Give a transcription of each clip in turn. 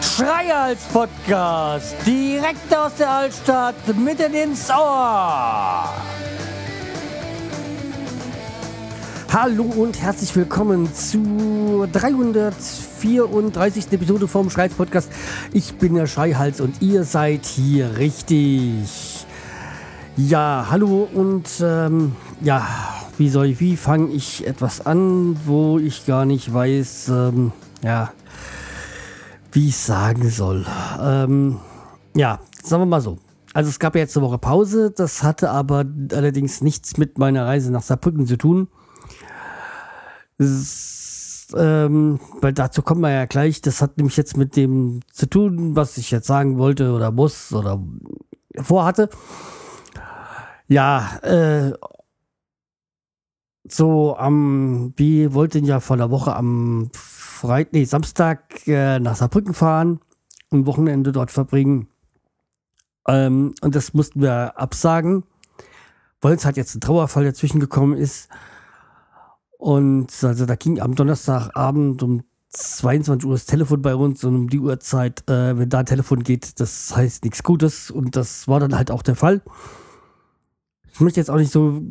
Schreihals Podcast, direkt aus der Altstadt, mitten ins Ohr. Hallo und herzlich willkommen zur 334. Episode vom Schreihals Podcast. Ich bin der Schreihals und ihr seid hier richtig. Ja, hallo und ähm, ja, wie soll ich, wie fange ich etwas an, wo ich gar nicht weiß, ähm, ja, wie ich sagen soll. Ähm, ja, sagen wir mal so. Also es gab ja jetzt eine Woche Pause, das hatte aber allerdings nichts mit meiner Reise nach Saarbrücken zu tun. Das, ähm, weil dazu kommen wir ja gleich. Das hat nämlich jetzt mit dem zu tun, was ich jetzt sagen wollte oder muss oder vorhatte. Ja, äh, so am, wir wollten ja vor der Woche am Freitag, nee, Samstag äh, nach Saarbrücken fahren und Wochenende dort verbringen. Ähm, und das mussten wir absagen, weil es halt jetzt ein Trauerfall dazwischen gekommen ist. Und also da ging am Donnerstagabend um 22 Uhr das Telefon bei uns und um die Uhrzeit, äh, wenn da ein Telefon geht, das heißt nichts Gutes. Und das war dann halt auch der Fall. Ich möchte jetzt auch nicht so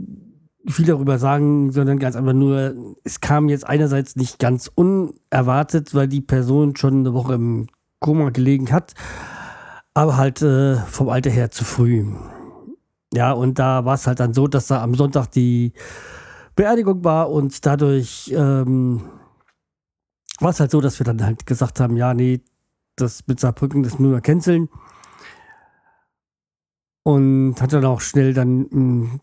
viel darüber sagen, sondern ganz einfach nur, es kam jetzt einerseits nicht ganz unerwartet, weil die Person schon eine Woche im Koma gelegen hat, aber halt äh, vom Alter her zu früh. Ja, und da war es halt dann so, dass da am Sonntag die Beerdigung war und dadurch ähm, war es halt so, dass wir dann halt gesagt haben, ja, nee, das mit Saarbrücken, das müssen wir canceln. Und hat dann auch schnell dann hm,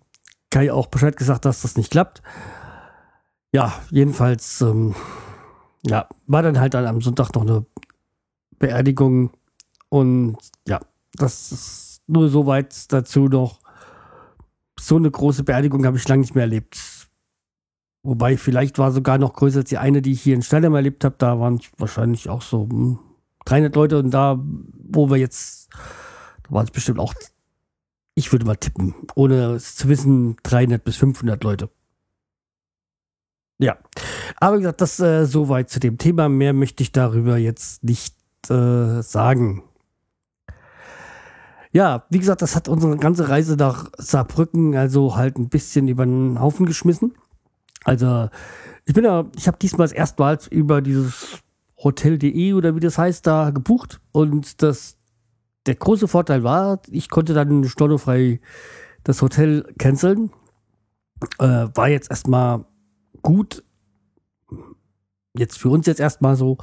Kai auch Bescheid gesagt, dass das nicht klappt. Ja, jedenfalls, ähm, ja, war dann halt dann am Sonntag noch eine Beerdigung und ja, das ist nur soweit dazu noch. So eine große Beerdigung habe ich lange nicht mehr erlebt. Wobei, vielleicht war sogar noch größer als die eine, die ich hier in Steinheim erlebt habe. Da waren wahrscheinlich auch so 300 hm, Leute und da, wo wir jetzt, da waren es bestimmt auch ich würde mal tippen, ohne es zu wissen, 300 bis 500 Leute. Ja, aber wie gesagt, das äh, soweit zu dem Thema. Mehr möchte ich darüber jetzt nicht äh, sagen. Ja, wie gesagt, das hat unsere ganze Reise nach Saarbrücken also halt ein bisschen über den Haufen geschmissen. Also, ich bin ja, ich habe diesmal Mal über dieses Hotel.de oder wie das heißt, da gebucht und das der große Vorteil war, ich konnte dann stornofrei das Hotel canceln. Äh, war jetzt erstmal gut. Jetzt für uns jetzt erstmal so.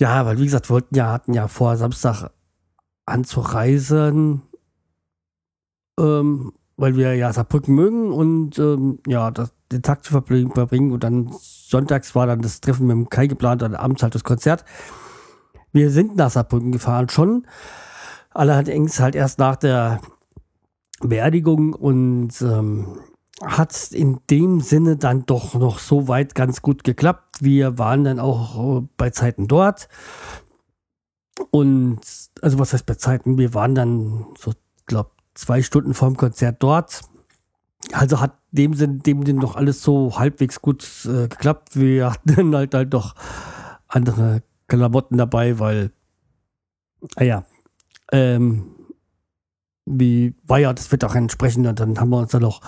Ja, weil wie gesagt, wir wollten ja, hatten ja vor, Samstag anzureisen. Ähm, weil wir ja Saarbrücken mögen und ähm, ja, das, den Tag zu verbringen. Und dann sonntags war dann das Treffen mit dem Kai geplant, dann abends halt das Konzert. Wir sind nach Saarbrücken gefahren schon. Allerdings halt erst nach der Beerdigung und ähm, hat in dem Sinne dann doch noch so weit ganz gut geklappt. Wir waren dann auch äh, bei Zeiten dort. Und, also was heißt bei Zeiten? Wir waren dann so, glaube zwei Stunden vorm Konzert dort. Also hat dem Sinn, dem Sinn noch alles so halbwegs gut äh, geklappt. Wir hatten halt, halt doch andere Klamotten dabei, weil, naja, ah ähm, wie war ja das Wetter auch entsprechend und dann haben wir uns dann noch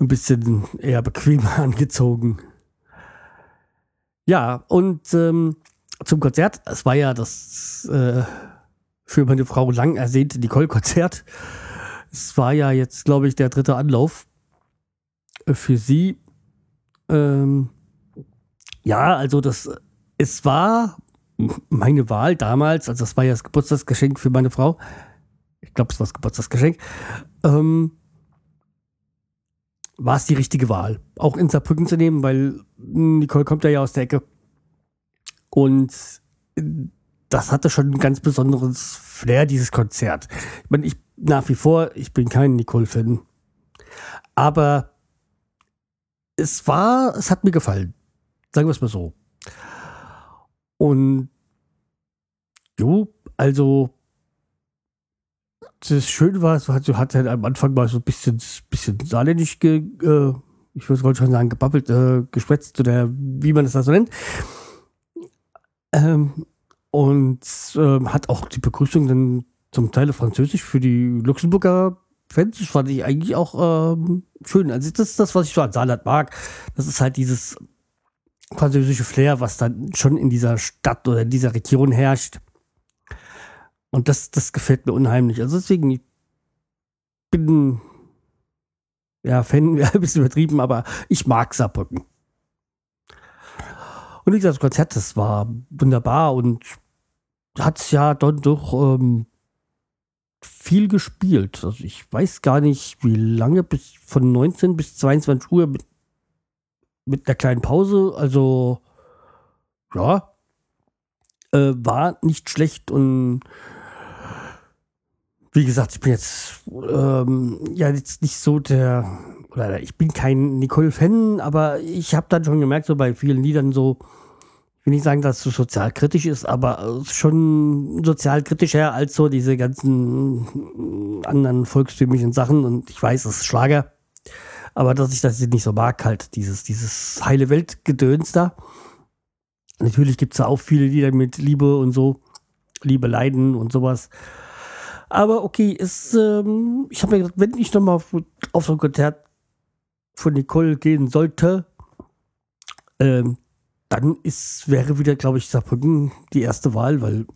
ein bisschen eher bequemer angezogen. Ja, und ähm, zum Konzert, es war ja das äh, für meine Frau lang ersehnte Nicole-Konzert. Es war ja jetzt, glaube ich, der dritte Anlauf für sie. Ähm, ja, also das, es war meine Wahl damals, also das war ja das Geburtstagsgeschenk für meine Frau. Ich glaube, es war das Geburtstagsgeschenk. Ähm, war es die richtige Wahl, auch in Saarbrücken zu nehmen, weil Nicole kommt ja aus der Ecke. Und das hatte schon ein ganz besonderes Flair, dieses Konzert. Ich meine, ich nach wie vor, ich bin kein Nicole-Fan. Aber es war, es hat mir gefallen. Sagen wir es mal so. Und jo, also das Schöne war, so hat, hat er am Anfang mal so ein bisschen, bisschen saarländisch, ge, äh, ich wollte schon sagen, gebabbelt, äh, geschwätzt oder wie man das da so nennt. Ähm, und äh, hat auch die Begrüßung dann zum Teil Französisch für die Luxemburger Fans. Das fand ich eigentlich auch ähm, schön. Also das ist das, was ich so an Saarland mag. Das ist halt dieses französische Flair, was dann schon in dieser Stadt oder in dieser Region herrscht. Und das, das gefällt mir unheimlich. Also deswegen, ich bin ja Fan, wäre ein bisschen übertrieben, aber ich mag Saarbrücken. Und wie gesagt, das Konzert, das war wunderbar und hat es ja dann doch ähm, viel gespielt. Also ich weiß gar nicht, wie lange, bis von 19 bis 22 Uhr mit, mit einer kleinen Pause. Also ja, äh, war nicht schlecht und wie gesagt, ich bin jetzt ähm, ja jetzt nicht so der, oder ich bin kein Nicole-Fan, aber ich habe dann schon gemerkt, so bei vielen Liedern so, ich will nicht sagen, dass es so sozialkritisch ist, aber schon sozialkritischer als so diese ganzen anderen volkstümlichen Sachen. Und ich weiß, es ist Schlager, aber dass ich das nicht so mag, halt dieses, dieses heile Welt-Gedöns da. Natürlich gibt es da auch viele Lieder mit Liebe und so, Liebe, Leiden und sowas. Aber okay, ist, ähm, ich habe mir gedacht, wenn ich nochmal auf, auf so ein Konzert von Nicole gehen sollte, ähm, dann ist, wäre wieder, glaube ich, Saarbrücken die erste Wahl, weil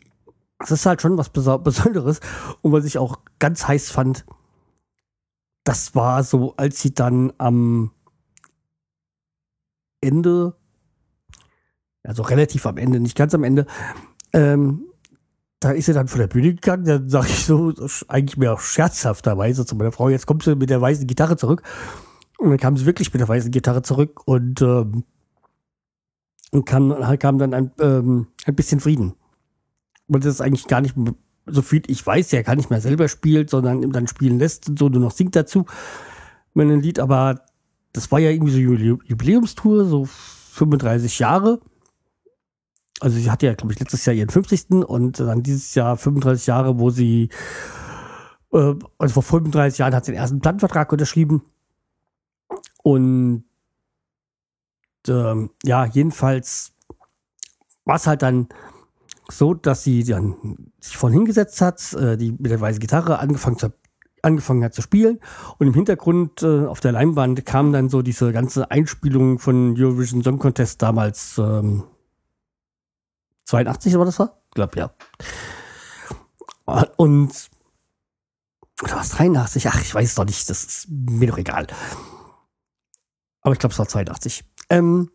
es ist halt schon was Besonderes. Und was ich auch ganz heiß fand, das war so, als sie dann am Ende, also relativ am Ende, nicht ganz am Ende, ähm, da ist er dann von der Bühne gegangen, dann sage ich so, eigentlich mehr scherzhafterweise zu meiner Frau, jetzt kommt sie mit der weißen Gitarre zurück. Und dann kam sie wirklich mit der weißen Gitarre zurück und, ähm, und kam, kam dann ein, ähm, ein bisschen Frieden. Und das ist eigentlich gar nicht so viel, ich weiß ja, gar nicht mehr selber spielt, sondern dann spielen lässt und so, nur noch singt dazu einem Lied, aber das war ja irgendwie so Jubiläumstour, so 35 Jahre also sie hatte ja, glaube ich, letztes Jahr ihren 50. und dann dieses Jahr 35 Jahre, wo sie, äh, also vor 35 Jahren hat sie den ersten Plattenvertrag unterschrieben. Und ähm, ja, jedenfalls war es halt dann so, dass sie dann sich vorhin hingesetzt hat, äh, die mit der weißen Gitarre angefangen, zu, angefangen hat zu spielen und im Hintergrund äh, auf der Leinwand kam dann so diese ganze Einspielung von Eurovision Song Contest damals ähm, 82 war das war? Ich glaube, ja. Und oder was 83? Ach, ich weiß doch nicht, das ist mir doch egal. Aber ich glaube, es war 82. Ähm,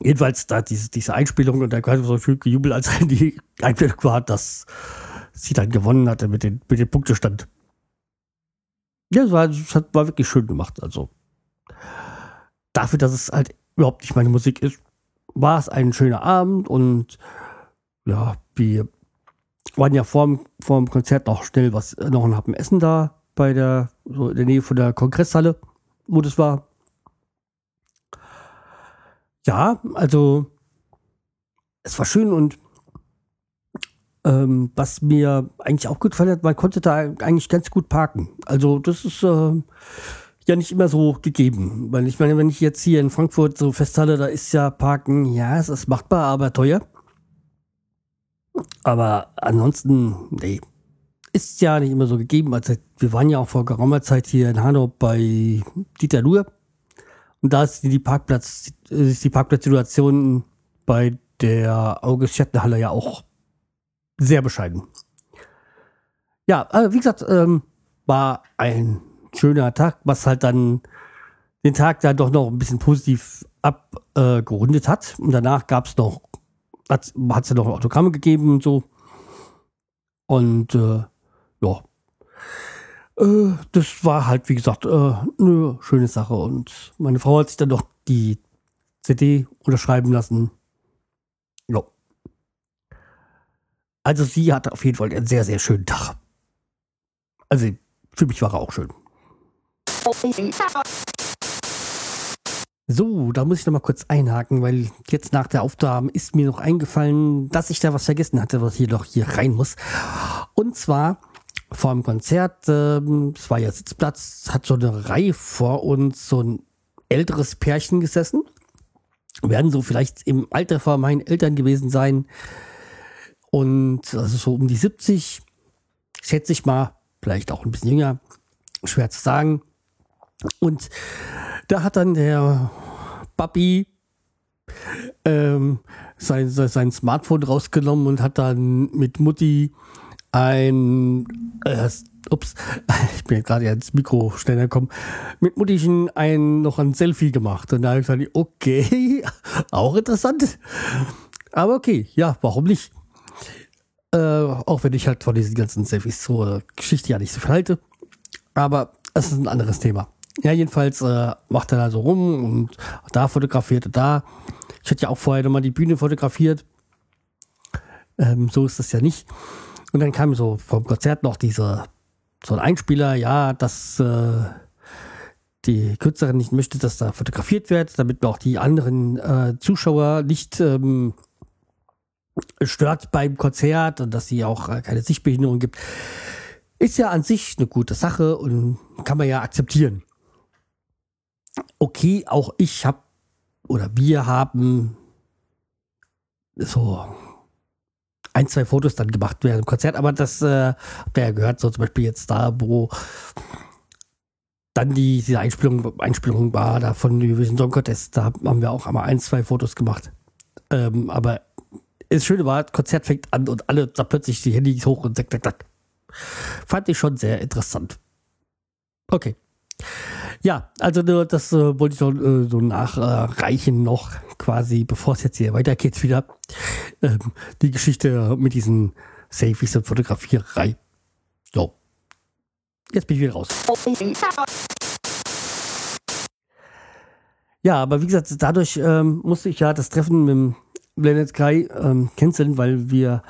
jedenfalls da diese, diese Einspielung und da gab so viel gejubelt, als die Einspielung war, dass sie dann gewonnen hatte mit, den, mit dem Punktestand. Ja, es war, es war wirklich schön gemacht. Also dafür, dass es halt überhaupt nicht meine Musik ist, war es ein schöner Abend und ja, wir waren ja vor dem, Konzert noch schnell was, noch ein Happen Essen da bei der, so in der Nähe von der Kongresshalle, wo das war. Ja, also es war schön und ähm, was mir eigentlich auch gut gefallen hat, man konnte da eigentlich ganz gut parken. Also das ist äh, ja nicht immer so gegeben. Weil ich meine, wenn ich jetzt hier in Frankfurt so festhalte, da ist ja Parken, ja, es ist machbar, aber teuer. Aber ansonsten, nee, ist ja nicht immer so gegeben. Also wir waren ja auch vor geraumer Zeit hier in Hanau bei Dieter Luhr. Und da ist die Parkplatz, ist die Parkplatzsituation bei der August Schättner ja auch sehr bescheiden. Ja, äh, wie gesagt, ähm, war ein schöner Tag, was halt dann den Tag da doch noch ein bisschen positiv abgerundet äh, hat. Und danach gab es noch, hat es ja noch Autogramme gegeben und so. Und äh, ja, äh, das war halt, wie gesagt, äh, eine schöne Sache. Und meine Frau hat sich dann noch die CD unterschreiben lassen. Ja. Also sie hatte auf jeden Fall einen sehr, sehr schönen Tag. Also für mich war er auch schön. So, da muss ich noch mal kurz einhaken, weil jetzt nach der Aufnahme ist mir noch eingefallen, dass ich da was vergessen hatte, was hier doch hier rein muss. Und zwar vor dem Konzert, ähm, es war ja Sitzplatz, hat so eine Reihe vor uns, so ein älteres Pärchen gesessen. Werden so vielleicht im Alter vor meinen Eltern gewesen sein. Und also so um die 70, schätze ich mal, vielleicht auch ein bisschen jünger, schwer zu sagen. Und da hat dann der Papi ähm, sein, sein Smartphone rausgenommen und hat dann mit Mutti ein, äh, ups, ich bin gerade ins Mikro schneller gekommen, mit Muttischen ein, noch ein Selfie gemacht. Und da habe ich gesagt, okay, auch interessant. Aber okay, ja, warum nicht? Äh, auch wenn ich halt von diesen ganzen Selfies zur Geschichte ja nicht so viel halte. Aber es ist ein anderes Thema. Ja, jedenfalls äh, macht er da so rum und da fotografiert er da. Ich hatte ja auch vorher nochmal die Bühne fotografiert. Ähm, so ist das ja nicht. Und dann kam so vom Konzert noch dieser, so ein Einspieler, ja, dass äh, die Künstlerin nicht möchte, dass da fotografiert wird, damit auch die anderen äh, Zuschauer nicht ähm, stört beim Konzert und dass sie auch äh, keine Sichtbehinderung gibt. Ist ja an sich eine gute Sache und kann man ja akzeptieren. Okay, auch ich habe oder wir haben so ein, zwei Fotos dann gemacht während dem Konzert, aber das äh, habt ihr ja gehört, so zum Beispiel jetzt da, wo dann die, diese Einspielung, Einspielung war da von Eurovision Song Contest, da haben wir auch einmal ein, zwei Fotos gemacht. Ähm, aber das Schöne war, das Konzert fängt an und alle da plötzlich die Handys hoch und zack, zack, zack. Fand ich schon sehr interessant. Okay. Ja, also das äh, wollte ich noch äh, so nachreichen noch quasi, bevor es jetzt hier weitergeht wieder. Ähm, die Geschichte mit diesen Selfies und Fotografierei. So. Jetzt bin ich wieder raus. Ja, aber wie gesagt, dadurch ähm, musste ich ja das Treffen mit dem Blended Sky ähm, canceln, weil wir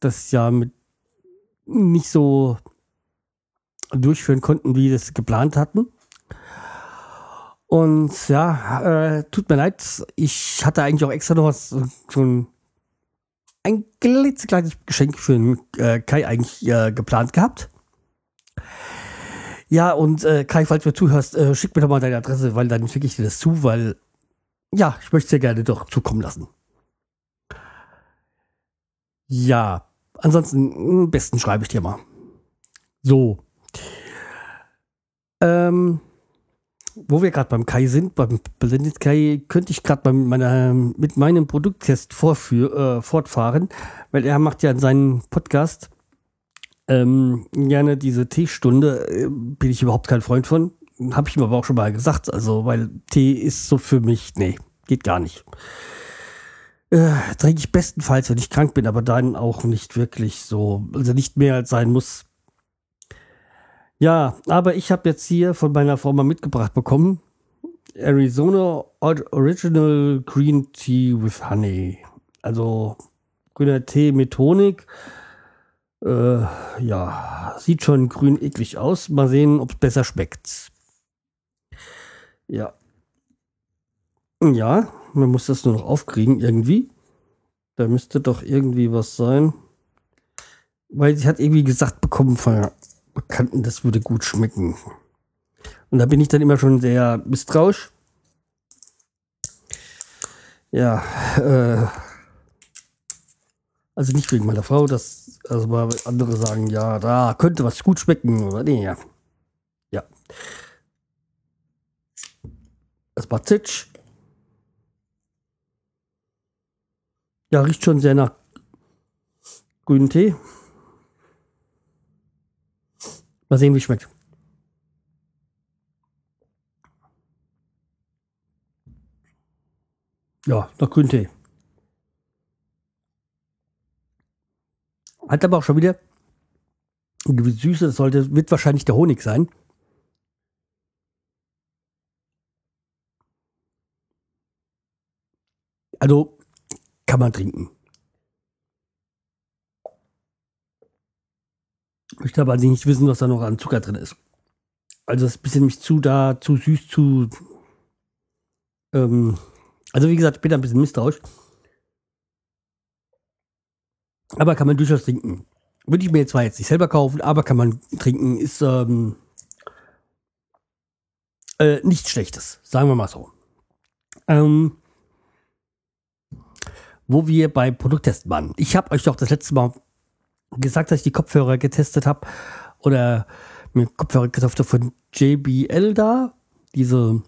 das ja mit nicht so durchführen konnten, wie wir es geplant hatten. Und ja, äh, tut mir leid, ich hatte eigentlich auch extra noch was, so ein, ein klitzekleines Geschenk für den äh, Kai eigentlich äh, geplant gehabt. Ja, und äh, Kai, falls du zuhörst, äh, schick mir doch mal deine Adresse, weil dann schicke ich dir das zu, weil ja, ich möchte es dir gerne doch zukommen lassen. Ja, ansonsten, am besten schreibe ich dir mal. So. Ähm, wo wir gerade beim Kai sind, beim Blended Kai, könnte ich gerade mit meinem Produkttest äh, fortfahren, weil er macht ja in seinem Podcast ähm, gerne diese Teestunde. Äh, bin ich überhaupt kein Freund von. Habe ich ihm aber auch schon mal gesagt. Also, weil Tee ist so für mich, nee, geht gar nicht. Äh, trinke ich bestenfalls, wenn ich krank bin, aber dann auch nicht wirklich so, also nicht mehr als sein muss. Ja, aber ich habe jetzt hier von meiner Frau mal mitgebracht bekommen. Arizona Original Green Tea with Honey. Also grüner Tee mit Honig. Äh, ja, sieht schon grün eklig aus. Mal sehen, ob es besser schmeckt. Ja. Ja, man muss das nur noch aufkriegen irgendwie. Da müsste doch irgendwie was sein. Weil sie hat irgendwie gesagt bekommen von Bekannten, das würde gut schmecken. Und da bin ich dann immer schon sehr misstrauisch. Ja, äh, also nicht wegen meiner Frau, dass also mal andere sagen, ja, da könnte was gut schmecken oder nee, ja. Ja. Das war Zitsch. Ja, riecht schon sehr nach grünen Tee. Mal sehen, wie es schmeckt. Ja, noch Grüntee. Hat aber auch schon wieder eine gewisse Süße. Das sollte, wird wahrscheinlich der Honig sein. Also kann man trinken. Möchte aber nicht wissen, was da noch an Zucker drin ist. Also es ist ein bisschen mich zu da, zu süß, zu. Ähm, also wie gesagt, ich bin da ein bisschen misstrauisch. Aber kann man durchaus trinken. würde ich mir zwar jetzt nicht selber kaufen, aber kann man trinken, ist ähm, äh, nichts Schlechtes, sagen wir mal so. Ähm, wo wir bei Produkttesten waren. Ich habe euch doch das letzte Mal gesagt, dass ich die Kopfhörer getestet habe oder mir Kopfhörer gekauft habe von JBL da. Diese,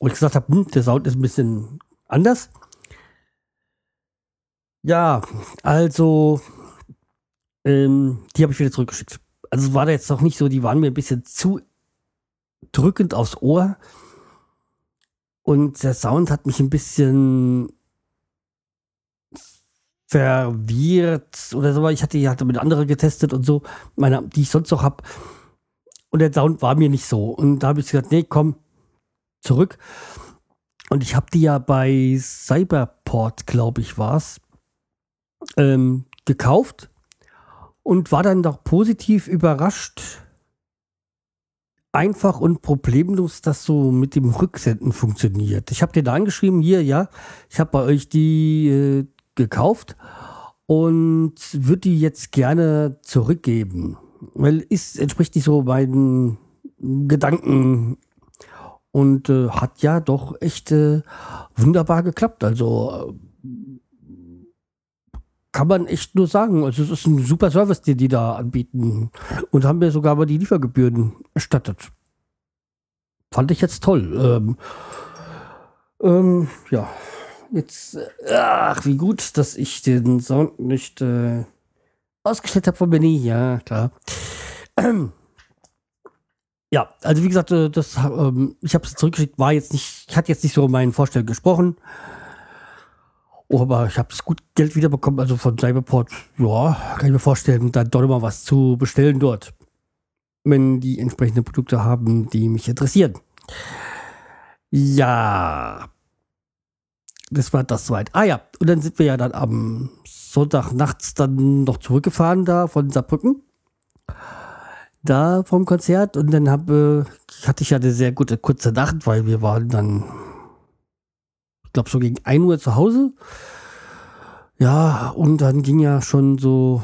wo ich gesagt habe, hm, der Sound ist ein bisschen anders. Ja, also ähm, die habe ich wieder zurückgeschickt. Also war da jetzt noch nicht so, die waren mir ein bisschen zu drückend aufs Ohr. Und der Sound hat mich ein bisschen verwirrt oder so. Ich hatte, ich hatte mit anderen getestet und so, meine, die ich sonst noch habe. Und der Sound war mir nicht so. Und da habe ich gesagt, nee, komm, zurück. Und ich habe die ja bei Cyberport, glaube ich, war es, ähm, gekauft und war dann doch positiv überrascht, einfach und problemlos das so mit dem Rücksenden funktioniert. Ich habe dir da angeschrieben, hier, ja, ich habe bei euch die äh, gekauft und würde die jetzt gerne zurückgeben, weil es entspricht nicht so meinen Gedanken und äh, hat ja doch echt äh, wunderbar geklappt. Also kann man echt nur sagen. Also es ist ein super Service, den die da anbieten. Und haben mir sogar aber die Liefergebühren erstattet. Fand ich jetzt toll. Ähm, ähm, ja, jetzt, ach, wie gut, dass ich den Sound nicht äh, ausgestellt habe von Benny. Ja, klar. Ähm, ja, also wie gesagt, äh, das, ähm, ich habe es zurückgeschickt, war jetzt nicht, hat jetzt nicht so meinen Vorstellungen gesprochen. Oh, aber ich habe das gut Geld wiederbekommen, also von Cyberport, ja, kann ich mir vorstellen, dann doch mal was zu bestellen dort. Wenn die entsprechenden Produkte haben, die mich interessieren. Ja. Das war das soweit. Ah ja, und dann sind wir ja dann am Sonntag nachts dann noch zurückgefahren da von Saarbrücken. Da vom Konzert und dann hab, äh, hatte ich ja eine sehr gute kurze Nacht, weil wir waren dann glaube so gegen 1 Uhr zu Hause. Ja, und dann ging ja schon so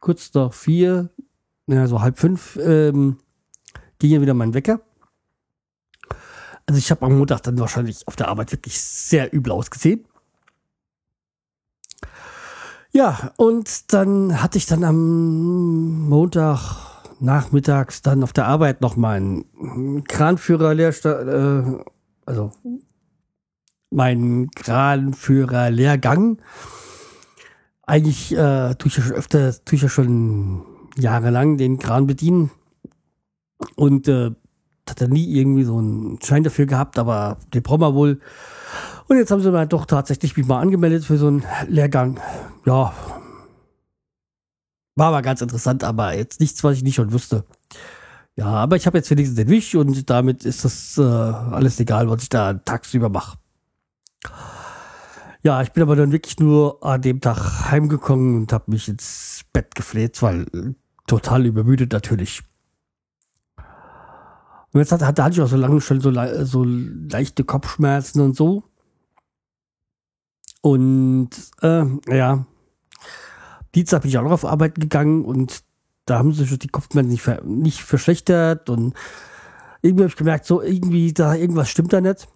kurz nach vier, ja, so halb fünf, ähm, ging ja wieder mein Wecker. Also ich habe am Montag dann wahrscheinlich auf der Arbeit wirklich sehr übel ausgesehen. Ja, und dann hatte ich dann am Montag nachmittags dann auf der Arbeit noch meinen Kranführer Lehrstand, äh, also meinen Kranführer-Lehrgang. Eigentlich äh, tue ich ja schon öfter, tue ich ja schon jahrelang den Kran bedienen. Und äh, hat er nie irgendwie so einen Schein dafür gehabt, aber den brauchen wir wohl. Und jetzt haben sie mal doch tatsächlich mich mal angemeldet für so einen Lehrgang. Ja. War aber ganz interessant, aber jetzt nichts, was ich nicht schon wusste. Ja, aber ich habe jetzt wenigstens den Wisch und damit ist das äh, alles egal, was ich da tagsüber mache. Ja, ich bin aber dann wirklich nur an dem Tag heimgekommen und habe mich ins Bett gefleht, weil total übermüdet natürlich. Und jetzt hatte, hatte ich auch so lange schon so, so leichte Kopfschmerzen und so. Und äh, ja, Dienstag bin ich auch noch auf Arbeit gegangen und da haben sich die Kopfschmerzen nicht, ver nicht verschlechtert und irgendwie habe ich gemerkt, so irgendwie da irgendwas stimmt da nicht.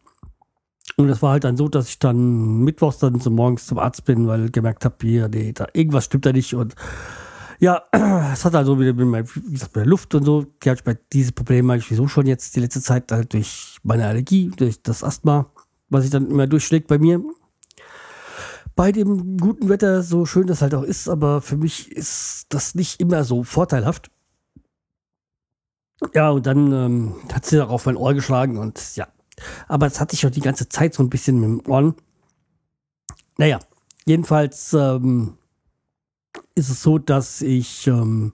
Und das war halt dann so, dass ich dann mittwochs dann so morgens zum Arzt bin, weil ich gemerkt habe, hier, nee, da, irgendwas stimmt da nicht. Und ja, es hat also wieder mit, wie gesagt, mit der Luft und so. Die ich bei diese Probleme eigentlich wieso schon jetzt die letzte Zeit halt durch meine Allergie, durch das Asthma, was sich dann immer durchschlägt bei mir. Bei dem guten Wetter, so schön das halt auch ist, aber für mich ist das nicht immer so vorteilhaft. Ja, und dann ähm, hat sie darauf mein Ohr geschlagen und ja, aber das hatte ich auch die ganze Zeit so ein bisschen mit dem Ohren. Naja, jedenfalls ähm, ist es so, dass ich ähm,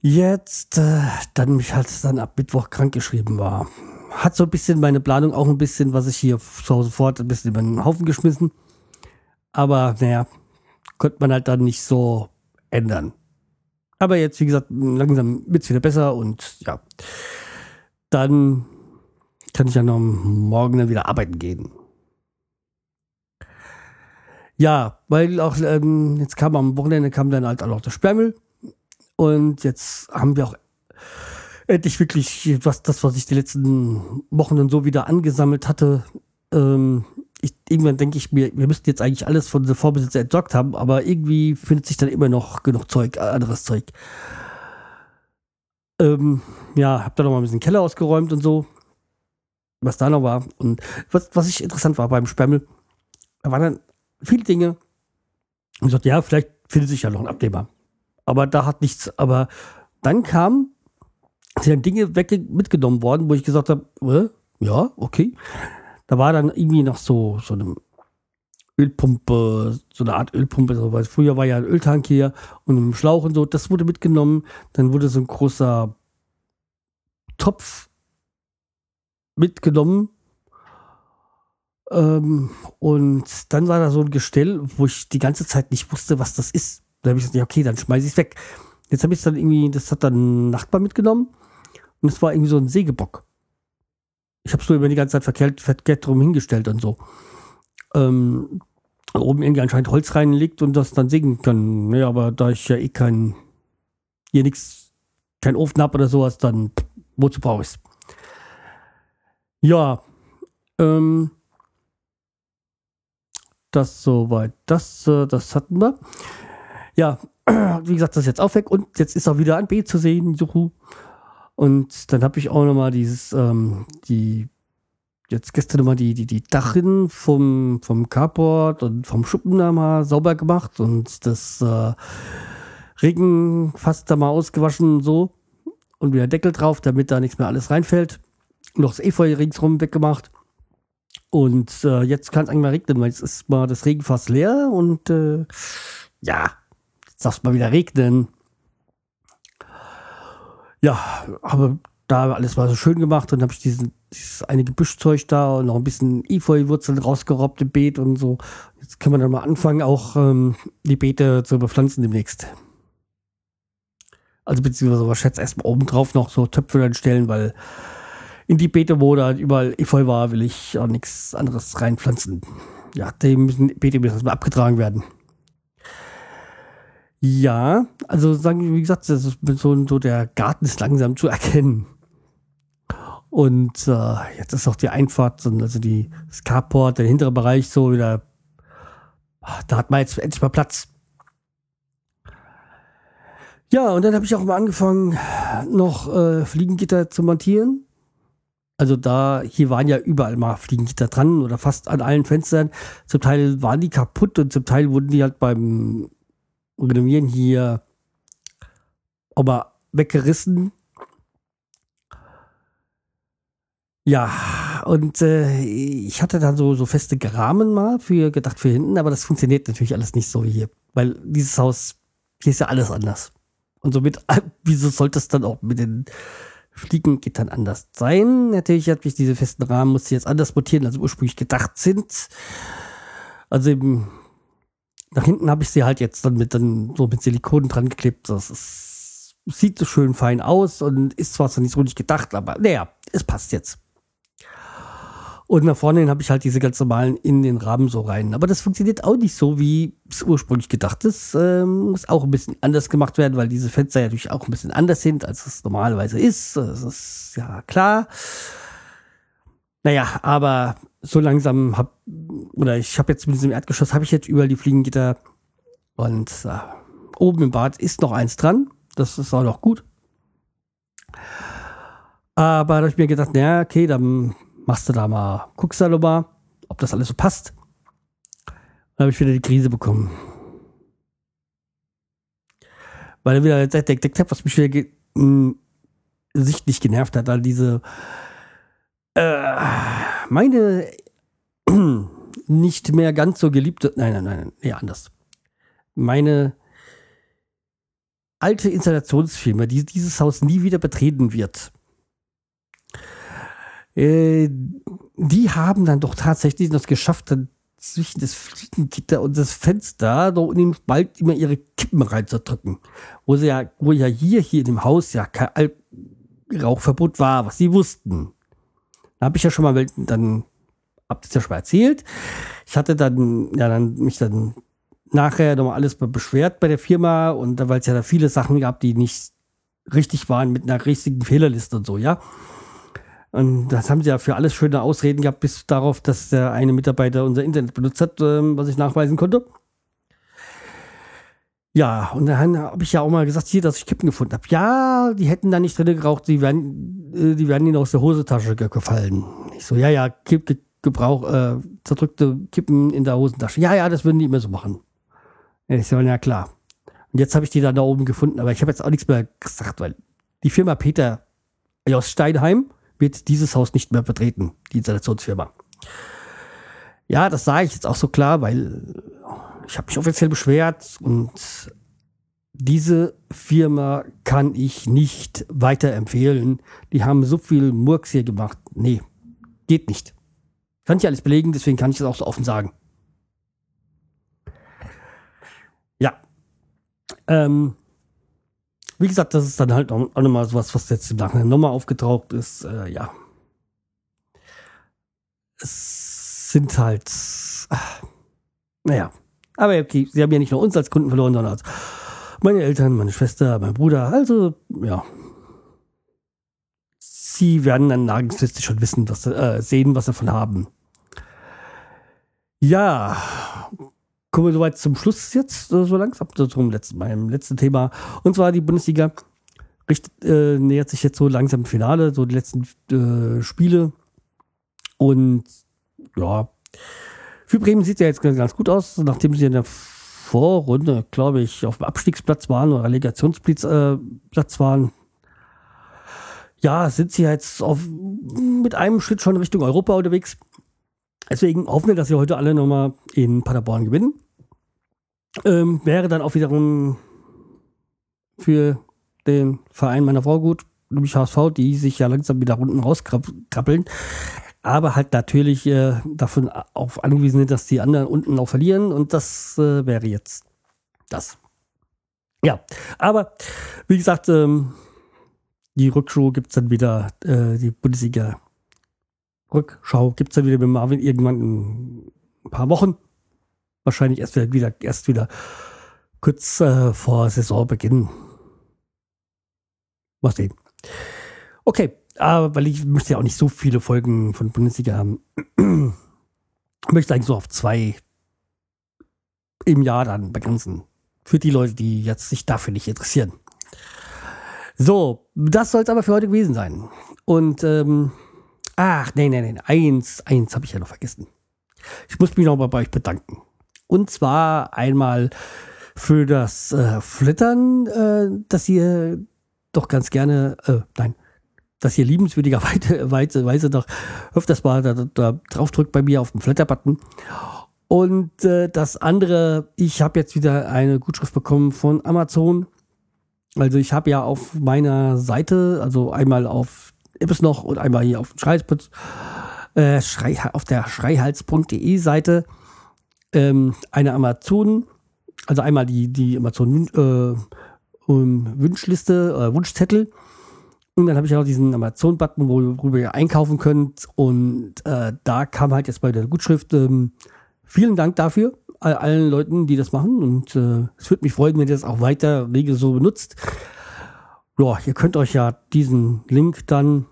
jetzt äh, dann mich halt dann ab Mittwoch krank geschrieben war. Hat so ein bisschen meine Planung auch ein bisschen, was ich hier zu Hause fort ein bisschen über den Haufen geschmissen. Aber naja, konnte man halt dann nicht so ändern. Aber jetzt, wie gesagt, langsam wird es wieder besser und ja, dann kann ich ja noch morgen dann wieder arbeiten gehen. Ja, weil auch ähm, jetzt kam am Wochenende kam dann halt auch das Sperrmüll und jetzt haben wir auch endlich wirklich was das, was ich die letzten Wochen dann so wieder angesammelt hatte. Ähm, ich, irgendwann denke ich mir, wir müssten jetzt eigentlich alles von den Vorbesitzer entsorgt haben, aber irgendwie findet sich dann immer noch genug Zeug, anderes Zeug. Ähm, ja, hab da noch mal ein bisschen Keller ausgeräumt und so, was da noch war. Und was, was ich interessant war beim Sperrmüll, da waren dann viele Dinge. Und ich sagte, ja, vielleicht findet sich ja noch ein Abnehmer. Aber da hat nichts. Aber dann kam, sind dann Dinge weg, mitgenommen worden, wo ich gesagt habe, äh, ja, okay. Da war dann irgendwie noch so, so eine Ölpumpe, so eine Art Ölpumpe, so, weil früher war ja ein Öltank hier und ein Schlauch und so, das wurde mitgenommen. Dann wurde so ein großer Topf mitgenommen. Ähm, und dann war da so ein Gestell, wo ich die ganze Zeit nicht wusste, was das ist. Da habe ich gesagt, ja, okay, dann schmeiße ich es weg. Jetzt habe ich es dann irgendwie, das hat dann ein Nachbar mitgenommen und es war irgendwie so ein Sägebock. Ich habe es nur über die ganze Zeit verkehrt, verkehrt drum hingestellt und so. Ähm, oben irgendwie anscheinend Holz reinlegt und das dann sägen kann. Naja, aber da ich ja eh kein, hier nichts, kein Ofen habe oder sowas, dann wozu brauche ich es? Ja, ähm, das soweit. Das, äh, das hatten wir. Ja, wie gesagt, das ist jetzt auch weg und jetzt ist auch wieder ein B zu sehen. Juhu. Und dann habe ich auch nochmal dieses, ähm, die, jetzt gestern nochmal die, die, die Dachrinnen vom, vom Carport und vom Schuppen da mal sauber gemacht und das äh, Regen fast da mal ausgewaschen und so. Und wieder Deckel drauf, damit da nichts mehr alles reinfällt. Noch das Efeu ringsrum weggemacht. Und äh, jetzt kann es eigentlich mal regnen, weil jetzt ist mal das Regenfass leer und äh, ja, jetzt darf es mal wieder regnen. Ja, aber da alles mal so schön gemacht und habe ich diesen, dieses eine Gebüschzeug da und noch ein bisschen Efeu-Wurzeln rausgerobbt im Beet und so. Jetzt können wir dann mal anfangen, auch ähm, die Beete zu bepflanzen demnächst. Also beziehungsweise schätze erstmal oben drauf noch so Töpfe dann stellen, weil in die Beete, wo da überall Efeu war, will ich auch nichts anderes reinpflanzen. Ja, die müssen, Beete müssen erstmal abgetragen werden. Ja, also sagen wie gesagt, das ist so, so der Garten ist langsam zu erkennen. Und äh, jetzt ist auch die Einfahrt, also die das Carport, der hintere Bereich so wieder, da hat man jetzt endlich mal Platz. Ja, und dann habe ich auch mal angefangen, noch äh, Fliegengitter zu montieren. Also da, hier waren ja überall mal Fliegengitter dran oder fast an allen Fenstern. Zum Teil waren die kaputt und zum Teil wurden die halt beim Renovieren hier aber weggerissen. Ja, und äh, ich hatte dann so, so feste Rahmen mal für gedacht für hinten, aber das funktioniert natürlich alles nicht so hier, weil dieses Haus, hier ist ja alles anders. Und somit, wieso sollte es dann auch mit den Fliegengittern anders sein? Natürlich hat mich diese festen Rahmen, muss jetzt anders montieren, als ursprünglich gedacht sind. Also eben nach hinten habe ich sie halt jetzt dann mit dann so mit Silikon dran geklebt. Das ist, sieht so schön fein aus und ist zwar nicht so nicht gedacht, aber naja, es passt jetzt. Und nach vorne habe ich halt diese ganz normalen in den Rahmen so rein. Aber das funktioniert auch nicht so, wie es ursprünglich gedacht ist. Ähm, muss auch ein bisschen anders gemacht werden, weil diese Fenster ja natürlich auch ein bisschen anders sind, als es normalerweise ist. Das ist ja klar. Naja, aber so langsam hab, oder ich habe jetzt mit diesem Erdgeschoss, habe ich jetzt überall die Fliegengitter und äh, oben im Bad ist noch eins dran. Das ist auch noch gut. Aber da habe ich mir gedacht, naja, okay, dann machst du da mal, guckst da mal, ob das alles so passt. Dann habe ich wieder die Krise bekommen. Weil er wieder der, der, der was mich wieder ge mh, sichtlich genervt hat, all diese äh, meine nicht mehr ganz so geliebte, nein, nein, nein, nee, anders. Meine alte Installationsfirma, die dieses Haus nie wieder betreten wird, äh, die haben dann doch tatsächlich das geschafft, dann zwischen das Fliegengitter und das Fenster da in den Wald immer ihre Kippen reinzudrücken. Wo sie ja, wo ja hier, hier in dem Haus ja kein Rauchverbot war, was sie wussten. Da habe ich ja schon mal dann Hab das ja schon mal erzählt. Ich hatte dann, ja, dann mich dann nachher nochmal alles beschwert bei der Firma und weil es ja da viele Sachen gab, die nicht richtig waren mit einer richtigen Fehlerliste und so, ja. Und das haben sie ja für alles schöne Ausreden gehabt, bis darauf, dass der eine Mitarbeiter unser Internet benutzt hat, ähm, was ich nachweisen konnte. Ja, und dann habe ich ja auch mal gesagt, hier, dass ich Kippen gefunden habe. Ja, die hätten da nicht drin geraucht, die werden, äh, die werden ihnen aus der Hosentasche gefallen. Ich so, ja, ja, Kipp, Gebrauch, äh, zerdrückte Kippen in der Hosentasche. Ja, ja, das würden die immer so machen. Ich so, ja klar. Und jetzt habe ich die dann da oben gefunden, aber ich habe jetzt auch nichts mehr gesagt, weil die Firma Peter aus Steinheim wird dieses Haus nicht mehr betreten, die Installationsfirma. Ja, das sage ich jetzt auch so klar, weil ich habe mich offiziell beschwert und diese Firma kann ich nicht weiterempfehlen. Die haben so viel Murks hier gemacht. Nee, geht nicht. Kann ich alles belegen, deswegen kann ich das auch so offen sagen. Ja. Ähm, wie gesagt, das ist dann halt auch nochmal sowas, was jetzt im Nachhinein nochmal aufgetaucht ist. Äh, ja. Es sind halt. Ach, naja. Aber okay, sie haben ja nicht nur uns als Kunden verloren, sondern als meine Eltern, meine Schwester, mein Bruder. Also, ja. Sie werden dann langfristig schon wissen, was, äh, sehen, was davon haben. Ja, kommen wir soweit zum Schluss jetzt, äh, so langsam, zum letzten, meinem letzten Thema. Und zwar die Bundesliga richtet, äh, nähert sich jetzt so langsam Finale, so die letzten äh, Spiele. Und ja, für Bremen sieht es ja jetzt ganz gut aus, nachdem sie in der Vorrunde, glaube ich, auf dem Abstiegsplatz waren oder Relegationsplatz äh, waren. Ja, sind sie jetzt auf, mit einem Schritt schon Richtung Europa unterwegs. Deswegen hoffen wir, dass sie heute alle nochmal in Paderborn gewinnen. Ähm, wäre dann auch wiederum für den Verein meiner Frau gut, nämlich HSV, die sich ja langsam wieder unten rauskrabbeln. Aber halt natürlich äh, davon auf angewiesen sind, dass die anderen unten auch verlieren. Und das äh, wäre jetzt das. Ja, aber wie gesagt, ähm, die Rückschau gibt es dann wieder, äh, die Bundesliga Rückschau gibt es dann wieder mit Marvin irgendwann in ein paar Wochen. Wahrscheinlich erst wieder, erst wieder kurz äh, vor Saisonbeginn. Mal sehen. Okay, aber weil ich möchte ja auch nicht so viele Folgen von Bundesliga haben, möchte eigentlich so auf zwei im Jahr dann begrenzen. Für die Leute, die jetzt sich dafür nicht interessieren. So, das soll es aber für heute gewesen sein. Und ähm, Ach, nee, nee, nee. Eins, eins habe ich ja noch vergessen. Ich muss mich nochmal bei euch bedanken. Und zwar einmal für das äh, Flittern, äh, dass ihr doch ganz gerne, äh, nein, dass ihr liebenswürdigerweise Weise doch öfters mal da, da drauf drückt bei mir auf den Flatter-Button. Und äh, das andere, ich habe jetzt wieder eine Gutschrift bekommen von Amazon. Also ich habe ja auf meiner Seite, also einmal auf es noch und einmal hier auf, äh, Schrei, auf der schreihals.de Seite ähm, eine Amazon, also einmal die, die Amazon äh, um, Wunschliste, äh, Wunschzettel. Und dann habe ich auch diesen Amazon-Button, worüber ihr einkaufen könnt. Und äh, da kam halt jetzt bei der Gutschrift, ähm, vielen Dank dafür, all, allen Leuten, die das machen. Und äh, es würde mich freuen, wenn ihr das auch weiter rege so benutzt. Ja, ihr könnt euch ja diesen Link dann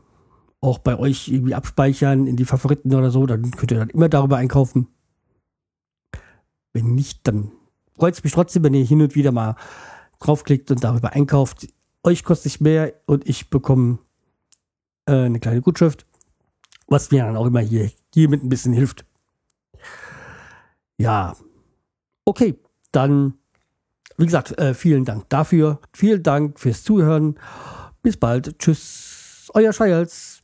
auch bei euch irgendwie abspeichern in die Favoriten oder so, dann könnt ihr dann immer darüber einkaufen. Wenn nicht, dann freut es mich trotzdem, wenn ihr hin und wieder mal draufklickt und darüber einkauft. Euch kostet es mehr und ich bekomme äh, eine kleine Gutschrift, was mir dann auch immer hier, hier mit ein bisschen hilft. Ja, okay, dann, wie gesagt, äh, vielen Dank dafür. Vielen Dank fürs Zuhören. Bis bald. Tschüss, euer Scheils.